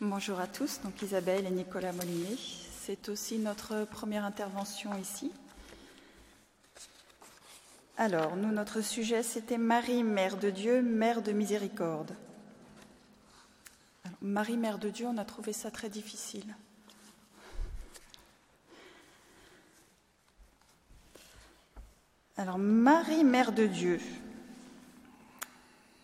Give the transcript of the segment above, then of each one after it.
Bonjour à tous, donc Isabelle et Nicolas Molinet. C'est aussi notre première intervention ici. Alors, nous, notre sujet, c'était Marie, Mère de Dieu, Mère de miséricorde. Marie, Mère de Dieu, on a trouvé ça très difficile. Alors, Marie, Mère de Dieu.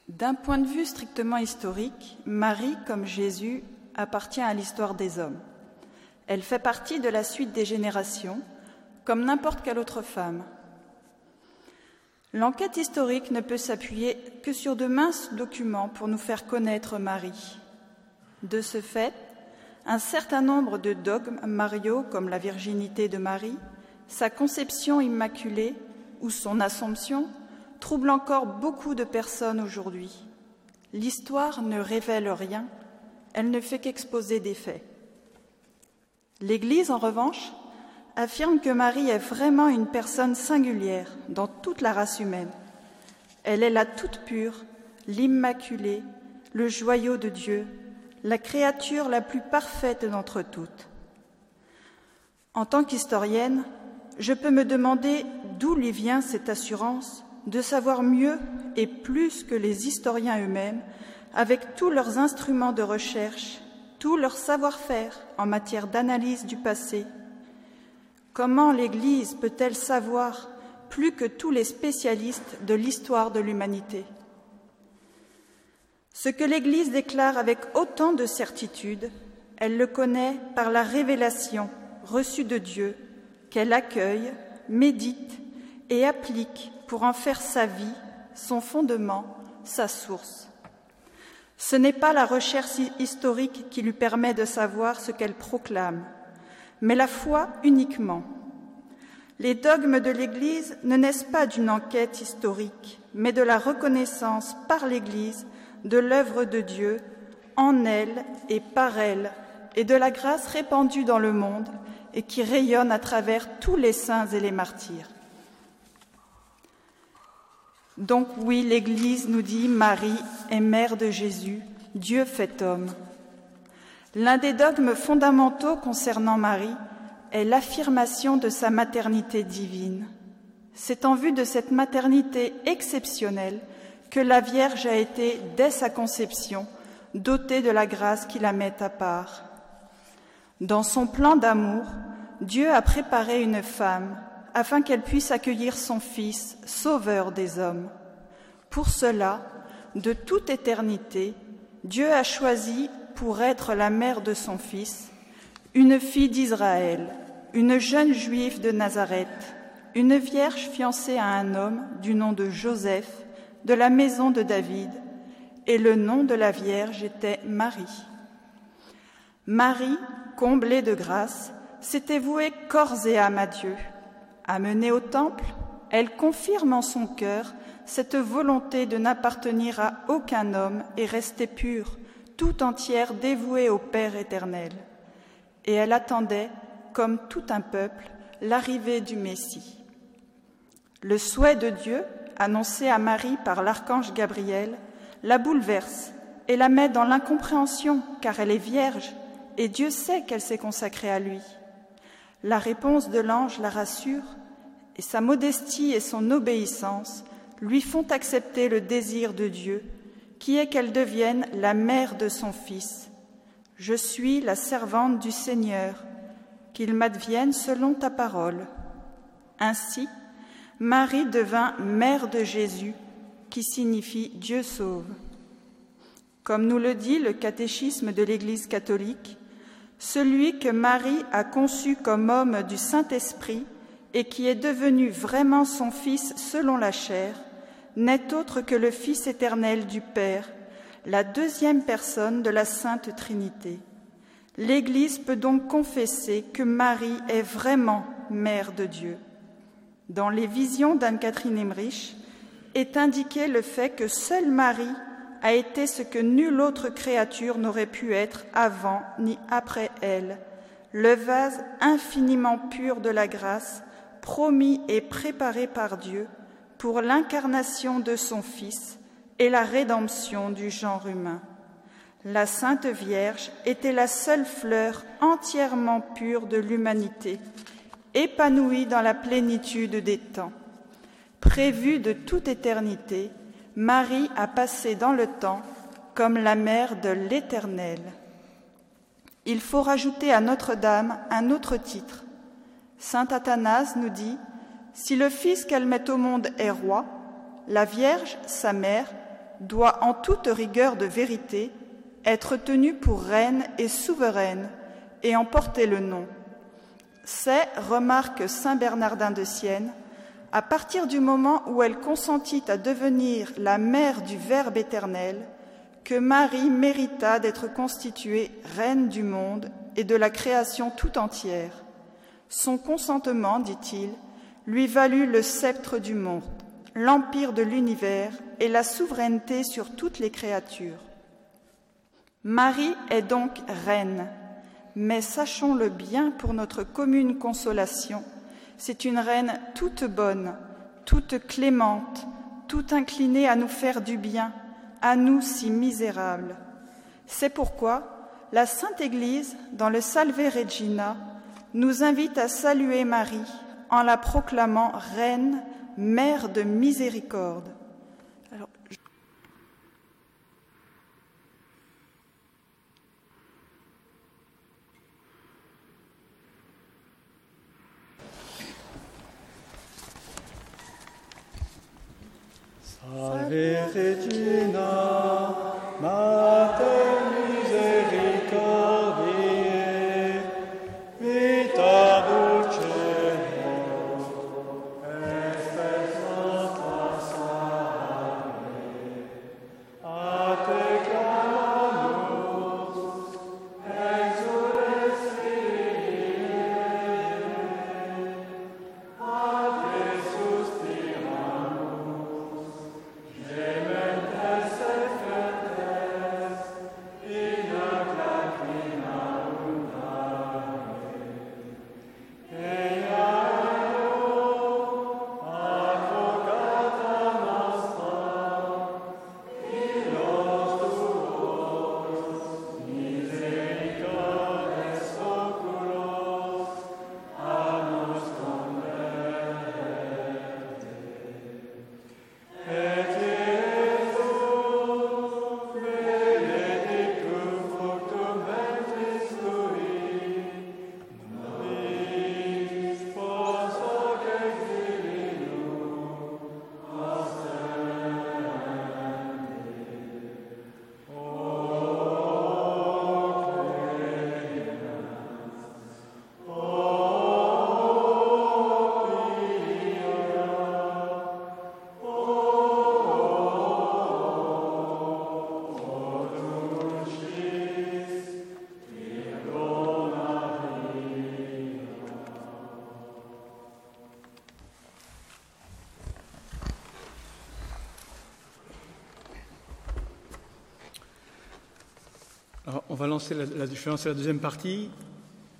D'un point de vue strictement historique, Marie, comme Jésus, appartient à l'histoire des hommes. Elle fait partie de la suite des générations, comme n'importe quelle autre femme. L'enquête historique ne peut s'appuyer que sur de minces documents pour nous faire connaître Marie. De ce fait, un certain nombre de dogmes mariaux, comme la virginité de Marie, sa conception immaculée ou son assomption, troublent encore beaucoup de personnes aujourd'hui. L'histoire ne révèle rien, elle ne fait qu'exposer des faits. L'Église, en revanche, affirme que Marie est vraiment une personne singulière dans toute la race humaine. Elle est la toute pure, l'immaculée, le joyau de Dieu, la créature la plus parfaite d'entre toutes. En tant qu'historienne, je peux me demander d'où lui vient cette assurance de savoir mieux et plus que les historiens eux-mêmes, avec tous leurs instruments de recherche, tout leur savoir-faire en matière d'analyse du passé Comment l'Église peut-elle savoir plus que tous les spécialistes de l'histoire de l'humanité? Ce que l'Église déclare avec autant de certitude, elle le connaît par la révélation reçue de Dieu qu'elle accueille, médite et applique pour en faire sa vie, son fondement, sa source. Ce n'est pas la recherche historique qui lui permet de savoir ce qu'elle proclame, mais la foi uniquement. Les dogmes de l'Église ne naissent pas d'une enquête historique, mais de la reconnaissance par l'Église de l'œuvre de Dieu en elle et par elle, et de la grâce répandue dans le monde et qui rayonne à travers tous les saints et les martyrs. Donc oui, l'Église nous dit Marie est mère de Jésus, Dieu fait homme. L'un des dogmes fondamentaux concernant Marie est l'affirmation de sa maternité divine. C'est en vue de cette maternité exceptionnelle que la Vierge a été, dès sa conception, dotée de la grâce qui la met à part. Dans son plan d'amour, Dieu a préparé une femme afin qu'elle puisse accueillir son Fils, sauveur des hommes. Pour cela, de toute éternité, Dieu a choisi pour être la mère de son Fils, une fille d'Israël, une jeune juive de Nazareth, une vierge fiancée à un homme du nom de Joseph, de la maison de David, et le nom de la Vierge était Marie. Marie, comblée de grâce, s'était vouée corps et âme à Dieu. Amenée au temple, elle confirme en son cœur cette volonté de n'appartenir à aucun homme et rester pure, tout entière dévouée au Père éternel. Et elle attendait, comme tout un peuple, l'arrivée du Messie. Le souhait de Dieu, annoncé à Marie par l'archange Gabriel, la bouleverse et la met dans l'incompréhension, car elle est vierge, et Dieu sait qu'elle s'est consacrée à lui. La réponse de l'ange la rassure, et sa modestie et son obéissance lui font accepter le désir de Dieu, qui est qu'elle devienne la mère de son Fils. Je suis la servante du Seigneur, qu'il m'advienne selon ta parole. Ainsi, Marie devint mère de Jésus, qui signifie Dieu sauve. Comme nous le dit le catéchisme de l'Église catholique, celui que Marie a conçu comme homme du Saint-Esprit et qui est devenu vraiment son Fils selon la chair, n'est autre que le Fils éternel du Père, la deuxième personne de la Sainte Trinité. L'Église peut donc confesser que Marie est vraiment mère de Dieu. Dans les visions d'Anne-Catherine Emmerich est indiqué le fait que seule Marie a été ce que nulle autre créature n'aurait pu être avant ni après elle, le vase infiniment pur de la grâce, promis et préparé par Dieu pour l'incarnation de son Fils et la rédemption du genre humain. la Sainte Vierge était la seule fleur entièrement pure de l'humanité, épanouie dans la plénitude des temps. Prévue de toute éternité, Marie a passé dans le temps comme la mère de l'Éternel. Il faut rajouter à Notre-Dame un autre titre. Saint Athanase nous dit Si le Fils qu'elle met au monde est roi, la Vierge, sa mère, doit en toute rigueur de vérité être tenue pour reine et souveraine et en porter le nom. C'est, remarque Saint Bernardin de Sienne, à partir du moment où elle consentit à devenir la mère du Verbe éternel, que Marie mérita d'être constituée reine du monde et de la création tout entière. Son consentement, dit-il, lui valut le sceptre du monde, l'empire de l'univers et la souveraineté sur toutes les créatures. Marie est donc reine, mais sachons-le bien pour notre commune consolation, c'est une reine toute bonne, toute clémente, toute inclinée à nous faire du bien, à nous si misérables. C'est pourquoi la Sainte Église, dans le Salve Regina, nous invite à saluer Marie en la proclamant Reine, Mère de miséricorde. Salve Regina, Mater misericordiae, On va lancer la, la- je vais lancer la deuxième partie,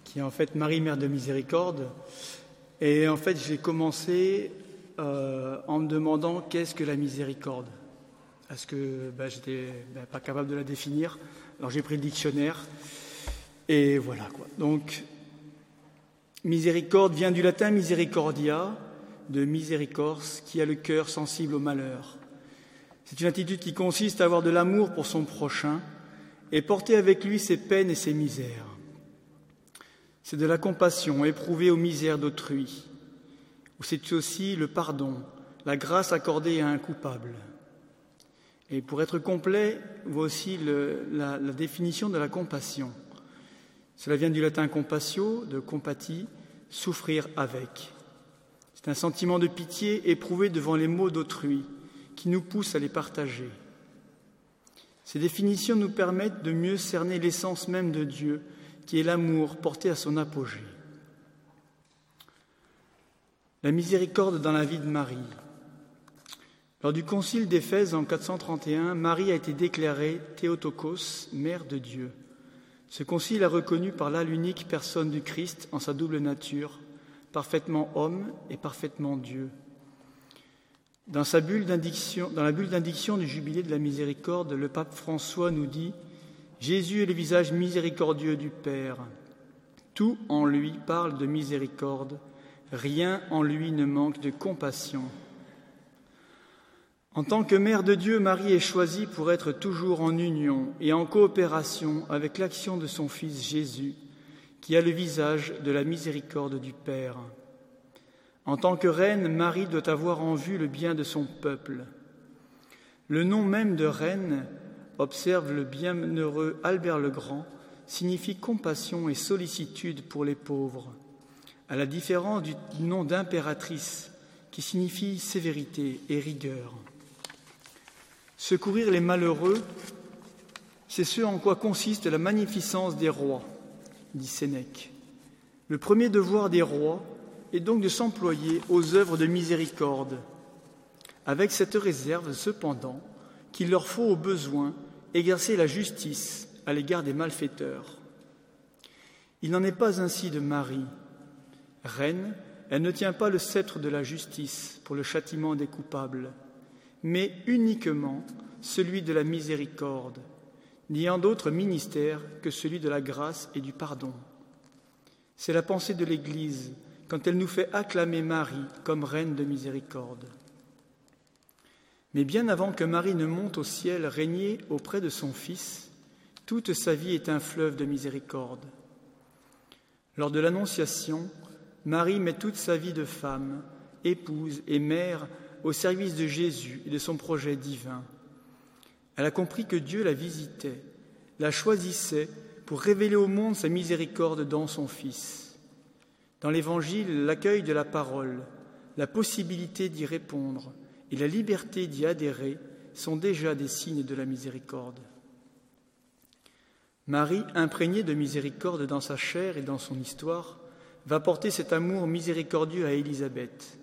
qui est en fait Marie, Mère de Miséricorde. Et en fait, j'ai commencé euh, en me demandant qu'est-ce que la miséricorde Parce que ben, j'étais ben, pas capable de la définir. Alors j'ai pris le dictionnaire. Et voilà quoi. Donc, miséricorde vient du latin misericordia, de miséricors, qui a le cœur sensible au malheur. C'est une attitude qui consiste à avoir de l'amour pour son prochain et porter avec lui ses peines et ses misères. C'est de la compassion éprouvée aux misères d'autrui. Ou c'est aussi le pardon, la grâce accordée à un coupable. Et pour être complet, voici la, définition de la compassion. Cela vient du latin compatio, de compati, souffrir avec. C'est un sentiment de pitié éprouvé devant les maux d'autrui qui nous pousse à les partager. Ces définitions nous permettent de mieux cerner l'essence même de Dieu, qui est l'amour porté à son apogée. La miséricorde dans la vie de Marie. Lors du concile d'Éphèse en 431, Marie a été déclarée Théotokos, mère de Dieu. Ce concile a reconnu par là l'unique personne du Christ en sa double nature, parfaitement homme et parfaitement Dieu. Dans, la bulle d'indiction du jubilé de la miséricorde, le pape François nous dit Jésus est le visage miséricordieux du Père. Tout en lui parle de miséricorde, rien en lui ne manque de compassion. En tant que mère de Dieu, Marie est choisie pour être toujours en union et en coopération avec l'action de son Fils Jésus, qui a le visage de la miséricorde du Père. En tant que reine, Marie doit avoir en vue le bien de son peuple. Le nom même de reine, observe le bienheureux Albert le Grand, signifie compassion et sollicitude pour les pauvres, à la différence du nom d'impératrice, qui signifie sévérité et rigueur. Secourir les malheureux, c'est ce en quoi consiste la magnificence des rois, dit Sénèque. Le premier devoir des rois est donc de s'employer aux œuvres de miséricorde, avec cette réserve cependant qu'il leur faut au besoin exercer la justice à l'égard des malfaiteurs. Il n'en est pas ainsi de Marie. Reine, elle ne tient pas le sceptre de la justice pour le châtiment des coupables mais uniquement celui de la miséricorde, n'ayant d'autre ministère que celui de la grâce et du pardon. C'est la pensée de l'Église quand elle nous fait acclamer Marie comme reine de miséricorde. Mais bien avant que Marie ne monte au ciel régner auprès de son Fils, toute sa vie est un fleuve de miséricorde. Lors de l'Annonciation, Marie met toute sa vie de femme, épouse et mère au service de Jésus et de son projet divin. Elle a compris que Dieu la visitait, la choisissait pour révéler au monde sa miséricorde dans son Fils. Dans l'Évangile, l'accueil de la parole, la possibilité d'y répondre et la liberté d'y adhérer sont déjà des signes de la miséricorde. Marie, imprégnée de miséricorde dans sa chair et dans son histoire, va porter cet amour miséricordieux à Élisabeth.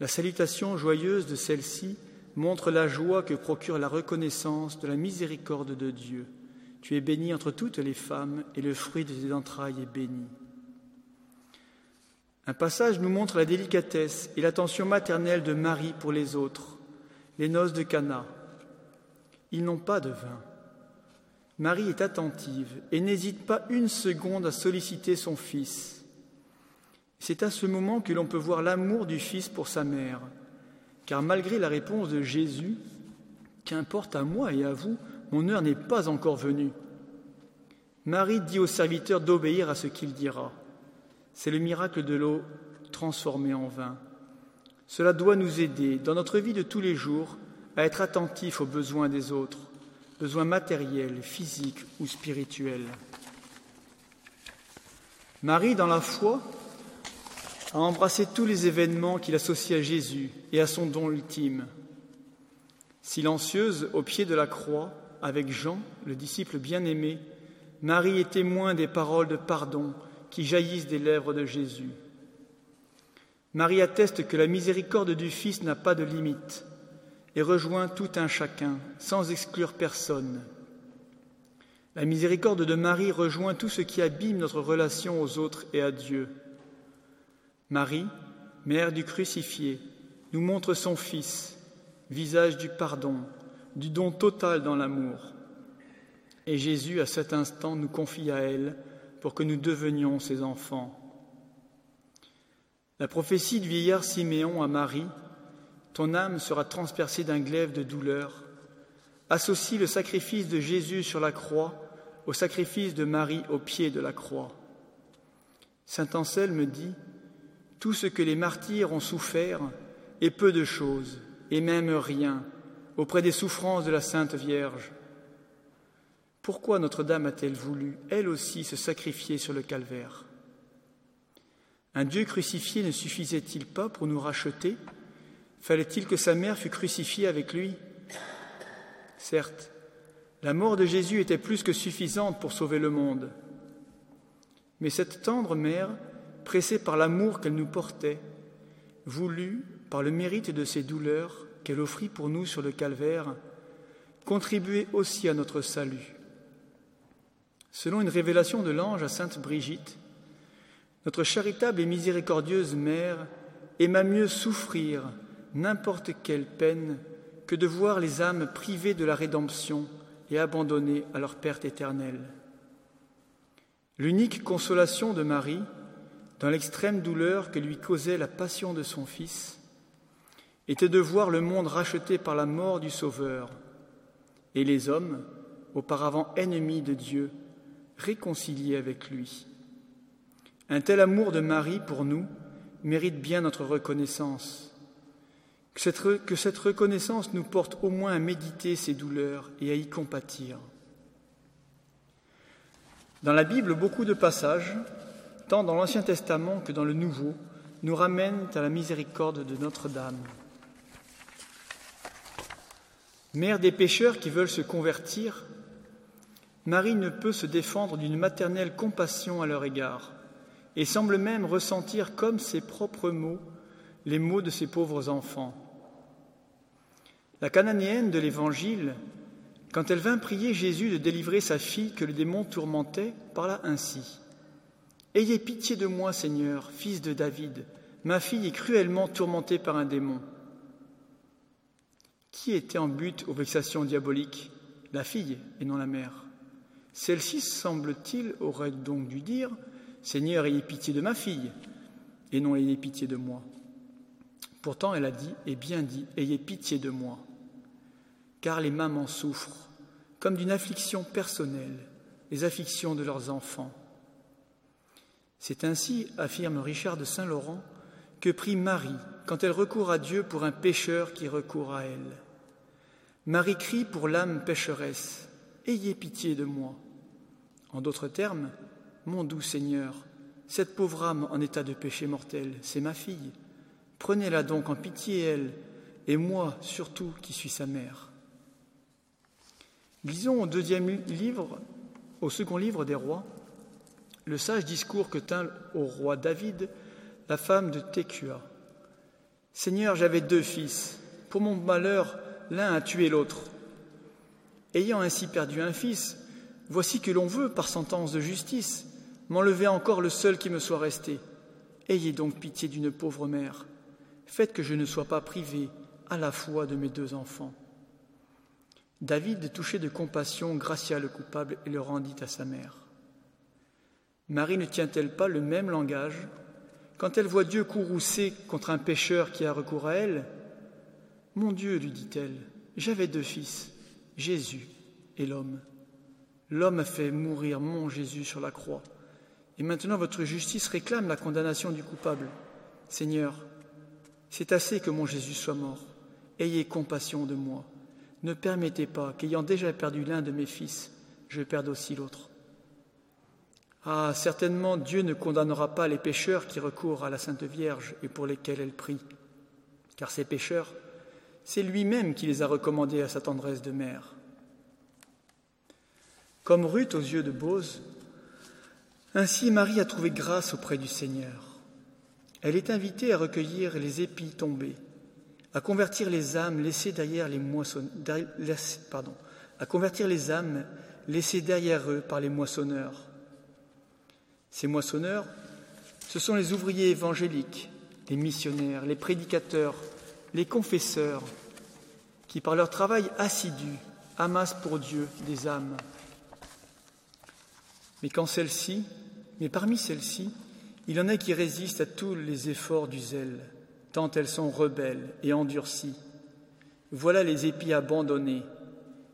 La salutation joyeuse de celle-ci montre la joie que procure la reconnaissance de la miséricorde de Dieu. Tu es bénie entre toutes les femmes, et le fruit de tes entrailles est béni. Un passage nous montre la délicatesse et l'attention maternelle de Marie pour les autres, les noces de Cana. Ils n'ont pas de vin. Marie est attentive et n'hésite pas une seconde à solliciter son fils. C'est à ce moment que l'on peut voir l'amour du Fils pour sa mère, car malgré la réponse de Jésus, Qu'importe à moi et à vous, mon heure n'est pas encore venue. Marie dit au serviteur d'obéir à ce qu'il dira. C'est le miracle de l'eau transformée en vin. Cela doit nous aider, dans notre vie de tous les jours, à être attentifs aux besoins des autres, besoins matériels, physiques ou spirituels. Marie, dans la foi, a embrassé tous les événements qu'il associe à Jésus et à son don ultime. Silencieuse au pied de la croix, avec Jean, le disciple bien-aimé, Marie est témoin des paroles de pardon qui jaillissent des lèvres de Jésus. Marie atteste que la miséricorde du Fils n'a pas de limite et rejoint tout un chacun, sans exclure personne. La miséricorde de Marie rejoint tout ce qui abîme notre relation aux autres et à Dieu. Marie, mère du crucifié, nous montre son Fils, visage du pardon, du don total dans l'amour. Et Jésus, à cet instant, nous confie à elle pour que nous devenions ses enfants. La prophétie du vieillard Siméon à Marie, ton âme sera transpercée d'un glaive de douleur, associe le sacrifice de Jésus sur la croix au sacrifice de Marie au pied de la croix. Saint Anselme dit tout ce que les martyrs ont souffert est peu de choses, et même rien, auprès des souffrances de la Sainte Vierge. Pourquoi Notre-Dame a-t-elle voulu, elle aussi, se sacrifier sur le calvaire? Un Dieu crucifié ne suffisait-il pas pour nous racheter? Fallait-il que sa mère fût crucifiée avec lui? Certes, la mort de Jésus était plus que suffisante pour sauver le monde. Mais cette tendre mère pressée par l'amour qu'elle nous portait, voulut, par le mérite de ses douleurs qu'elle offrit pour nous sur le calvaire, contribuer aussi à notre salut. Selon une révélation de l'ange à Sainte Brigitte, notre charitable et miséricordieuse Mère aima mieux souffrir n'importe quelle peine que de voir les âmes privées de la rédemption et abandonnés à leur perte éternelle. L'unique consolation de Marie, dans l'extrême douleur que lui causait la passion de son Fils, était de voir le monde racheté par la mort du Sauveur, et les hommes, auparavant ennemis de Dieu, réconciliés avec lui. Un tel amour de Marie pour nous mérite bien notre reconnaissance. Que cette, que cette, reconnaissance nous porte au moins à méditer ses douleurs et à y compatir. Dans la Bible, beaucoup de passages, tant dans l'Ancien Testament que dans le Nouveau, nous ramènent à la miséricorde de Notre-Dame. Mère des pécheurs qui veulent se convertir, Marie ne peut se défendre d'une maternelle compassion à leur égard et semble même ressentir comme ses propres mots les mots de ses pauvres enfants. La cananéenne de l'Évangile, quand elle vint prier Jésus de délivrer sa fille que le démon tourmentait, parla ainsi. Ayez pitié de moi, Seigneur, fils de David, ma fille est cruellement tourmentée par un démon. Qui était en but aux vexations diaboliques? La fille et non la mère. Celle-ci, semble-t-il, aurait donc dû dire Seigneur, ayez pitié de ma fille, et non ayez pitié de moi. Pourtant, elle a dit, et bien dit, ayez pitié de moi, car les mamans souffrent, comme d'une affliction personnelle, les afflictions de leurs enfants. C'est ainsi, affirme Richard de Saint-Laurent, que prie Marie quand elle recourt à Dieu pour un pécheur qui recourt à elle. Marie crie pour l'âme pécheresse, Ayez pitié de moi. En d'autres termes, mon doux Seigneur, cette pauvre âme en état de péché mortel, c'est ma fille. Prenez-la donc en pitié, elle, et moi surtout qui suis sa mère. Lisons au deuxième livre, au second livre des rois, le sage discours que tint au roi David la femme de Técua. Seigneur, j'avais deux fils. Pour mon malheur, l'un a tué l'autre. Ayant ainsi perdu un fils, voici que l'on veut, par sentence de justice, m'enlever encore le seul qui me soit resté. Ayez donc pitié d'une pauvre mère. Faites que je ne sois pas privé à la fois de mes deux enfants. David, touché de compassion, gracia le coupable et le rendit à sa mère. Marie ne tient-elle pas le même langage? Quand elle voit Dieu courroucer contre un pécheur qui a recours à elle Mon Dieu, lui dit-elle, j'avais deux fils, Jésus et l'homme. L'homme a fait mourir mon Jésus sur la croix. Et maintenant votre justice réclame la condamnation du coupable. Seigneur, c'est assez que mon Jésus soit mort. Ayez compassion de moi. Ne permettez pas qu'ayant déjà perdu l'un de mes fils, je perde aussi l'autre. Ah, certainement Dieu ne condamnera pas les pécheurs qui recourent à la Sainte Vierge et pour lesquels elle prie, car ces pécheurs, c'est lui-même qui les a recommandés à sa tendresse de mère. Comme Ruth aux yeux de Bose, ainsi Marie a trouvé grâce auprès du Seigneur. Elle est invitée à recueillir les épis tombés, à convertir les âmes laissées derrière les pardon, à convertir les âmes laissées derrière eux par les moissonneurs ces moissonneurs, ce sont les ouvriers évangéliques, les missionnaires, les prédicateurs, les confesseurs, qui par leur travail assidu amassent pour Dieu des âmes. Mais celles-ci, mais parmi celles-ci, il en est qui résistent à tous les efforts du zèle, tant elles sont rebelles et endurcies. Voilà les épis abandonnés,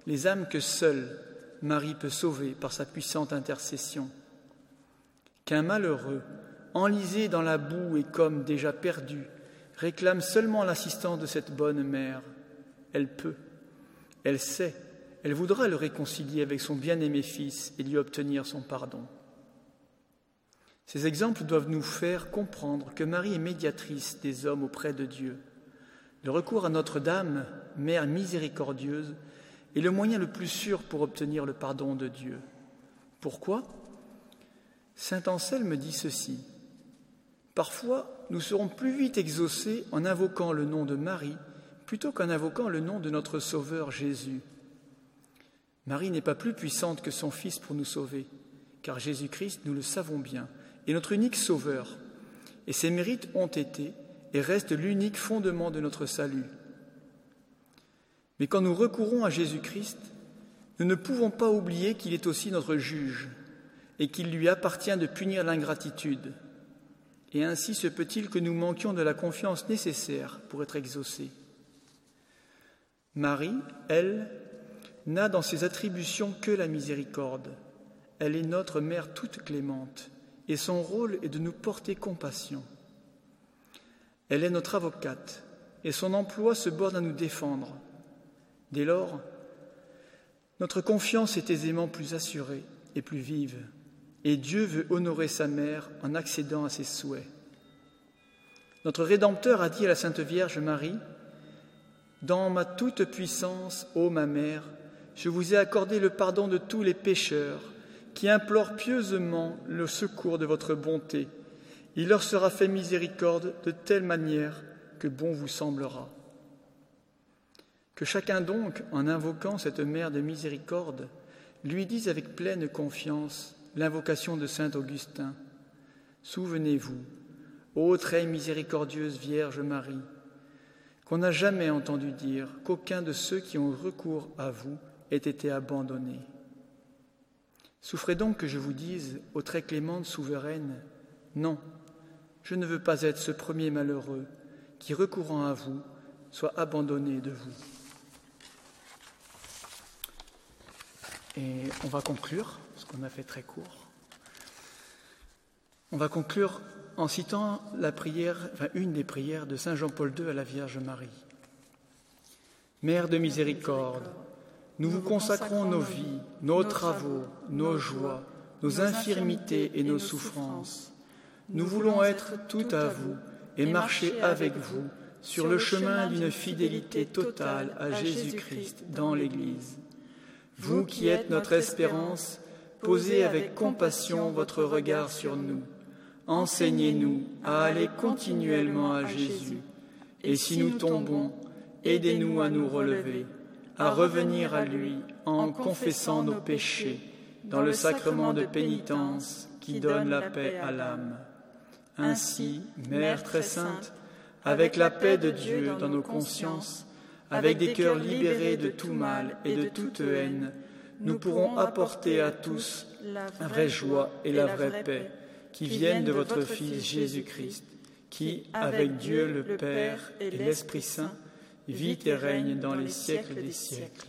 les âmes que seule Marie peut sauver par sa puissante intercession qu'un malheureux, enlisé dans la boue et comme déjà perdu, réclame seulement l'assistance de cette bonne mère. Elle peut, elle sait, elle voudra le réconcilier avec son bien-aimé fils et lui obtenir son pardon. Ces exemples doivent nous faire comprendre que Marie est médiatrice des hommes auprès de Dieu. Le recours à Notre-Dame, Mère miséricordieuse, est le moyen le plus sûr pour obtenir le pardon de Dieu. Pourquoi? Saint Anselme dit ceci. Parfois, nous serons plus vite exaucés en invoquant le nom de Marie plutôt qu'en invoquant le nom de notre Sauveur Jésus. Marie n'est pas plus puissante que son Fils pour nous sauver, car Jésus-Christ, nous le savons bien, est notre unique Sauveur, et ses mérites ont été et restent l'unique fondement de notre salut. Mais quand nous recourons à Jésus-Christ, Nous ne pouvons pas oublier qu'il est aussi notre juge et qu'il lui appartient de punir l'ingratitude. Et ainsi se peut-il que nous manquions de la confiance nécessaire pour être exaucés. Marie, elle, n'a dans ses attributions que la miséricorde. Elle est notre mère toute clémente, et son rôle est de nous porter compassion. Elle est notre avocate, et son emploi se borne à nous défendre. Dès lors, notre confiance est aisément plus assurée et plus vive, et Dieu veut honorer sa mère en accédant à ses souhaits. Notre Rédempteur a dit à la Sainte Vierge Marie, Dans ma toute puissance, ô ma mère, je vous ai accordé le pardon de tous les pécheurs qui implorent pieusement le secours de votre bonté. Il leur sera fait miséricorde de telle manière que bon vous semblera. Que chacun donc, en invoquant cette mère de miséricorde, lui dise avec pleine confiance l'invocation de Saint Augustin. Souvenez-vous, ô très miséricordieuse Vierge Marie, qu'on n'a jamais entendu dire qu'aucun de ceux qui ont recours à vous ait été abandonné. Souffrez donc que je vous dise, ô très clémente souveraine, non, je ne veux pas être ce premier malheureux qui, recourant à vous, soit abandonné de vous. Et on va conclure, parce qu'on a fait très court. On va conclure en citant la prière, une des prières de Saint Jean-Paul II à la Vierge Marie. Mère de miséricorde, nous vous consacrons nos vies, nos travaux, nos joies, nos infirmités et nos souffrances. Nous voulons être tout à vous et marcher avec vous sur le chemin d'une fidélité totale à Jésus-Christ dans l'Église. Vous qui êtes notre espérance, posez avec compassion votre regard sur nous. Enseignez-nous à aller continuellement à Jésus. Et si nous tombons, aidez-nous à nous relever, à revenir à lui en confessant nos péchés dans le sacrement de pénitence qui donne la paix à l'âme. Ainsi, Mère très sainte, avec la paix de Dieu dans nos consciences, avec des cœurs libérés de tout mal et de toute haine, nous pourrons apporter à tous la vraie joie et la vraie paix qui viennent de votre Fils Jésus-Christ, qui, avec Dieu le Père et l'Esprit Saint, vit et règne dans les siècles des siècles.